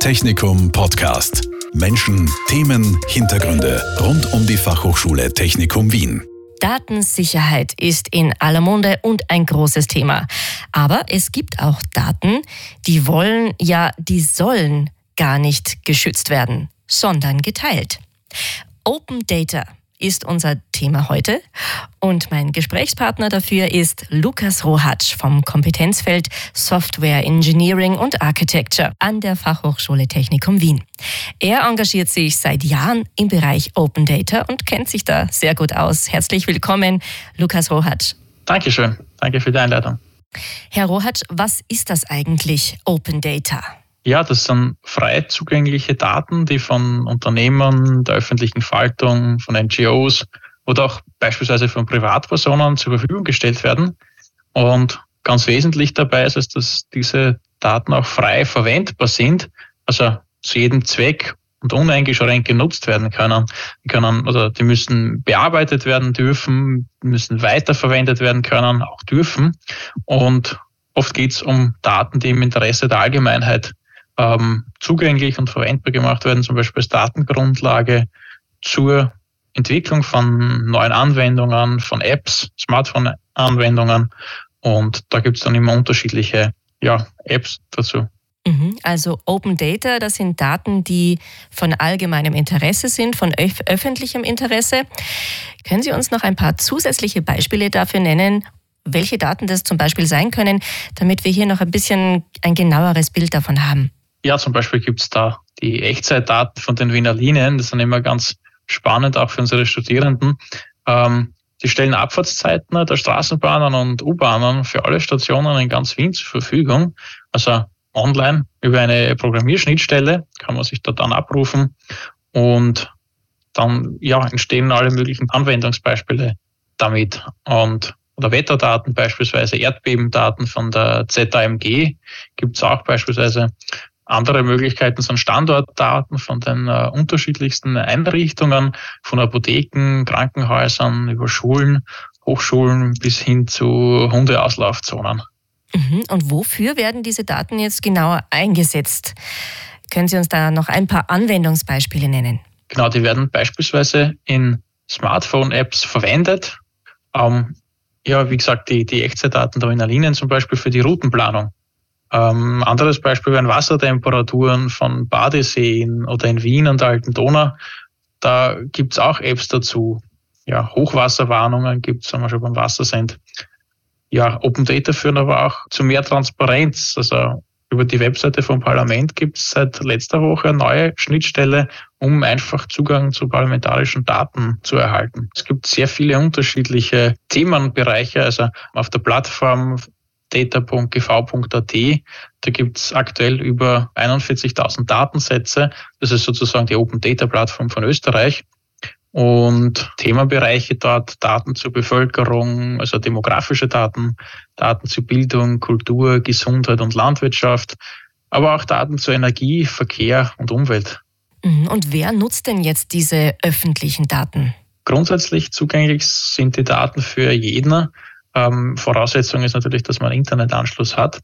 Technikum Podcast. Menschen, Themen, Hintergründe rund um die Fachhochschule Technikum Wien. Datensicherheit ist in aller Munde und ein großes Thema. Aber es gibt auch Daten, die wollen, ja, die sollen gar nicht geschützt werden, sondern geteilt. Open Data ist unser Thema heute. Und mein Gesprächspartner dafür ist Lukas Rohatsch vom Kompetenzfeld Software Engineering und Architecture an der Fachhochschule Technikum Wien. Er engagiert sich seit Jahren im Bereich Open Data und kennt sich da sehr gut aus. Herzlich willkommen, Lukas Rohatsch. Dankeschön. Danke für die Einladung. Herr Rohatsch, was ist das eigentlich Open Data? Ja, das sind frei zugängliche Daten, die von Unternehmen, der öffentlichen Faltung, von NGOs oder auch beispielsweise von Privatpersonen zur Verfügung gestellt werden. Und ganz wesentlich dabei ist es, dass diese Daten auch frei verwendbar sind, also zu jedem Zweck und uneingeschränkt genutzt werden können. Die können, also die müssen bearbeitet werden dürfen, müssen weiterverwendet werden können, auch dürfen. Und oft geht es um Daten, die im Interesse der Allgemeinheit ähm, zugänglich und verwendbar gemacht werden, zum Beispiel als Datengrundlage zur Entwicklung von neuen Anwendungen, von Apps, Smartphone-Anwendungen. Und da gibt es dann immer unterschiedliche ja, Apps dazu. Mhm. Also Open Data, das sind Daten, die von allgemeinem Interesse sind, von öf öffentlichem Interesse. Können Sie uns noch ein paar zusätzliche Beispiele dafür nennen, welche Daten das zum Beispiel sein können, damit wir hier noch ein bisschen ein genaueres Bild davon haben? Ja, zum Beispiel gibt es da die Echtzeitdaten von den Wiener Linien. Das sind immer ganz spannend, auch für unsere Studierenden. Ähm, die stellen Abfahrtszeiten der Straßenbahnen und U-Bahnen für alle Stationen in ganz Wien zur Verfügung. Also online über eine Programmierschnittstelle kann man sich dort dann abrufen und dann ja, entstehen alle möglichen Anwendungsbeispiele damit. Und oder Wetterdaten, beispielsweise Erdbebendaten von der ZAMG, gibt es auch beispielsweise. Andere Möglichkeiten sind Standortdaten von den äh, unterschiedlichsten Einrichtungen, von Apotheken, Krankenhäusern über Schulen, Hochschulen bis hin zu Hundeauslaufzonen. Mhm. Und wofür werden diese Daten jetzt genauer eingesetzt? Können Sie uns da noch ein paar Anwendungsbeispiele nennen? Genau, die werden beispielsweise in Smartphone-Apps verwendet. Ähm, ja, wie gesagt, die, die Echtzeitdaten der Linien zum Beispiel für die Routenplanung. Ähm, anderes Beispiel wären Wassertemperaturen von Badeseen oder in Wien und der Alten Donau. Da gibt's auch Apps dazu. Ja, Hochwasserwarnungen gibt's, wenn wir schon beim Wasser sind. Ja, Open Data führen aber auch zu mehr Transparenz. Also über die Webseite vom Parlament gibt's seit letzter Woche eine neue Schnittstelle, um einfach Zugang zu parlamentarischen Daten zu erhalten. Es gibt sehr viele unterschiedliche Themenbereiche. Also auf der Plattform data.gv.at. Da gibt es aktuell über 41.000 Datensätze. Das ist sozusagen die Open Data Plattform von Österreich. Und Themenbereiche dort, Daten zur Bevölkerung, also demografische Daten, Daten zu Bildung, Kultur, Gesundheit und Landwirtschaft, aber auch Daten zu Energie, Verkehr und Umwelt. Mhm. Und wer nutzt denn jetzt diese öffentlichen Daten? Grundsätzlich zugänglich sind die Daten für jeden. Ähm, Voraussetzung ist natürlich, dass man einen Internetanschluss hat.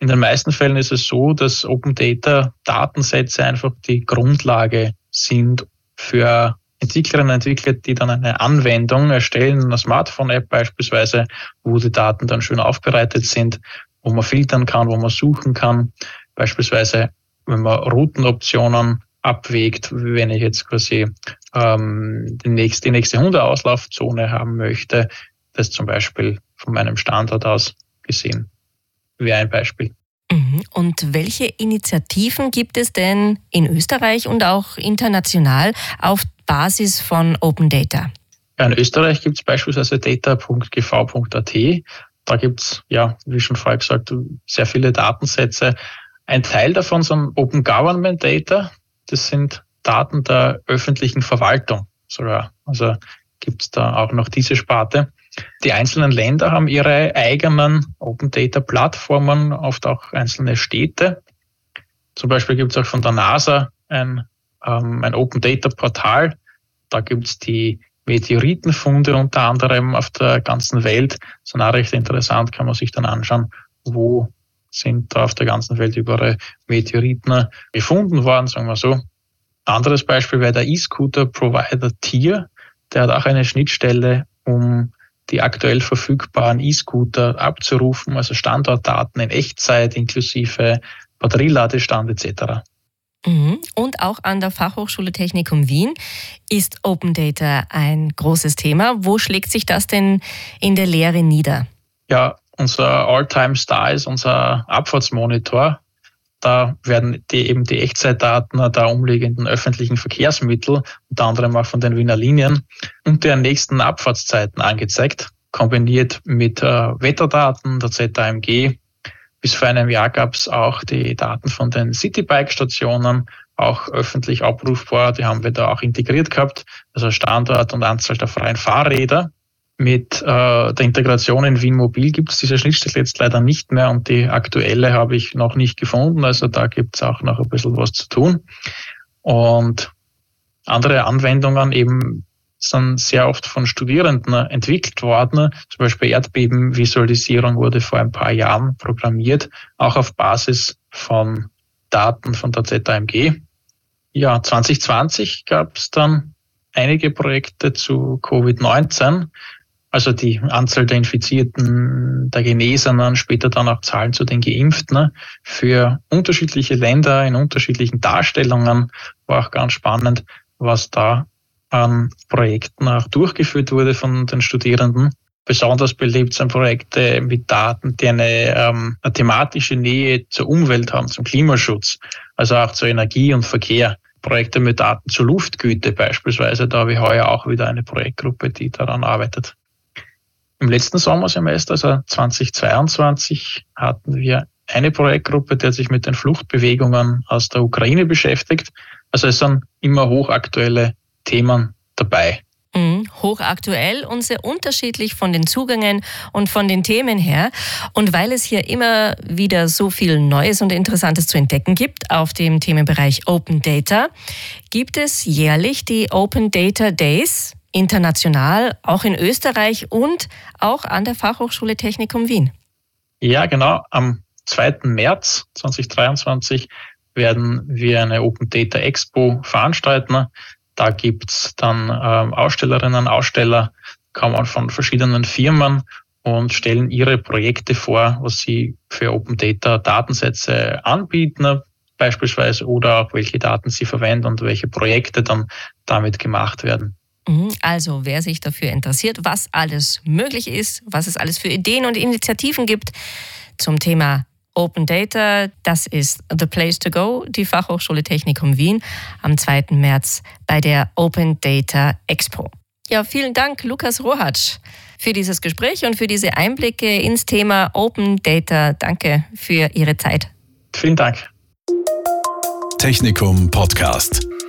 In den meisten Fällen ist es so, dass Open Data Datensätze einfach die Grundlage sind für Entwicklerinnen und Entwickler, die dann eine Anwendung erstellen, eine Smartphone-App beispielsweise, wo die Daten dann schön aufbereitet sind, wo man filtern kann, wo man suchen kann. Beispielsweise, wenn man Routenoptionen abwägt, wenn ich jetzt quasi ähm, die, nächste, die nächste Hundeauslaufzone haben möchte, das zum Beispiel von meinem Standort aus gesehen wäre ein Beispiel. Mhm. Und welche Initiativen gibt es denn in Österreich und auch international auf Basis von Open Data? Ja, in Österreich gibt es beispielsweise data.gv.at. Da gibt es, ja, wie schon vorher gesagt, sehr viele Datensätze. Ein Teil davon sind Open Government Data. Das sind Daten der öffentlichen Verwaltung sogar. Also gibt es da auch noch diese Sparte. Die einzelnen Länder haben ihre eigenen Open Data Plattformen, oft auch einzelne Städte. Zum Beispiel gibt es auch von der NASA ein, ähm, ein Open Data Portal. Da gibt es die Meteoritenfunde unter anderem auf der ganzen Welt. Das ist auch recht interessant, kann man sich dann anschauen, wo sind da auf der ganzen Welt überall Meteoriten gefunden worden, sagen wir so. Anderes Beispiel wäre der E-Scooter Provider Tier. Der hat auch eine Schnittstelle, um die aktuell verfügbaren E-Scooter abzurufen, also Standortdaten in Echtzeit inklusive Batterieladestand etc. Mhm. Und auch an der Fachhochschule Technikum Wien ist Open Data ein großes Thema. Wo schlägt sich das denn in der Lehre nieder? Ja, unser All-Time-Star ist unser Abfahrtsmonitor. Da werden die, eben die Echtzeitdaten der umliegenden öffentlichen Verkehrsmittel, unter anderem auch von den Wiener Linien, und deren nächsten Abfahrtszeiten angezeigt, kombiniert mit äh, Wetterdaten der ZAMG. Bis vor einem Jahr gab es auch die Daten von den Citybike-Stationen, auch öffentlich abrufbar. Die haben wir da auch integriert gehabt, also Standort und Anzahl der freien Fahrräder. Mit äh, der Integration in Wien Mobil gibt es diese Schnittstelle jetzt leider nicht mehr und die aktuelle habe ich noch nicht gefunden. Also da gibt es auch noch ein bisschen was zu tun. Und andere Anwendungen eben sind sehr oft von Studierenden entwickelt worden. Zum Beispiel Erdbebenvisualisierung wurde vor ein paar Jahren programmiert, auch auf Basis von Daten von der ZAMG. Ja, 2020 gab es dann einige Projekte zu Covid-19 also die Anzahl der Infizierten, der Genesenen, später dann auch Zahlen zu den Geimpften für unterschiedliche Länder in unterschiedlichen Darstellungen. War auch ganz spannend, was da an Projekten auch durchgeführt wurde von den Studierenden. Besonders beliebt sind Projekte mit Daten, die eine, ähm, eine thematische Nähe zur Umwelt haben, zum Klimaschutz, also auch zur Energie und Verkehr. Projekte mit Daten zur Luftgüte beispielsweise. Da habe ich heuer auch wieder eine Projektgruppe, die daran arbeitet. Im letzten Sommersemester, also 2022, hatten wir eine Projektgruppe, die sich mit den Fluchtbewegungen aus der Ukraine beschäftigt. Also es sind immer hochaktuelle Themen dabei. Mhm, hochaktuell und sehr unterschiedlich von den Zugängen und von den Themen her. Und weil es hier immer wieder so viel Neues und Interessantes zu entdecken gibt auf dem Themenbereich Open Data, gibt es jährlich die Open Data Days international, auch in Österreich und auch an der Fachhochschule Technikum Wien. Ja, genau. Am 2. März 2023 werden wir eine Open Data Expo veranstalten. Da gibt's dann ähm, Ausstellerinnen, Aussteller, kommen von verschiedenen Firmen und stellen ihre Projekte vor, was sie für Open Data Datensätze anbieten, beispielsweise, oder auch welche Daten sie verwenden und welche Projekte dann damit gemacht werden. Mhm. Also, wer sich dafür interessiert, was alles möglich ist, was es alles für Ideen und Initiativen gibt zum Thema Open Data, das ist The Place to Go, die Fachhochschule Technikum Wien am 2. März bei der Open Data Expo. Ja, vielen Dank, Lukas Rohatsch, für dieses Gespräch und für diese Einblicke ins Thema Open Data. Danke für Ihre Zeit. Vielen Dank. Technikum Podcast.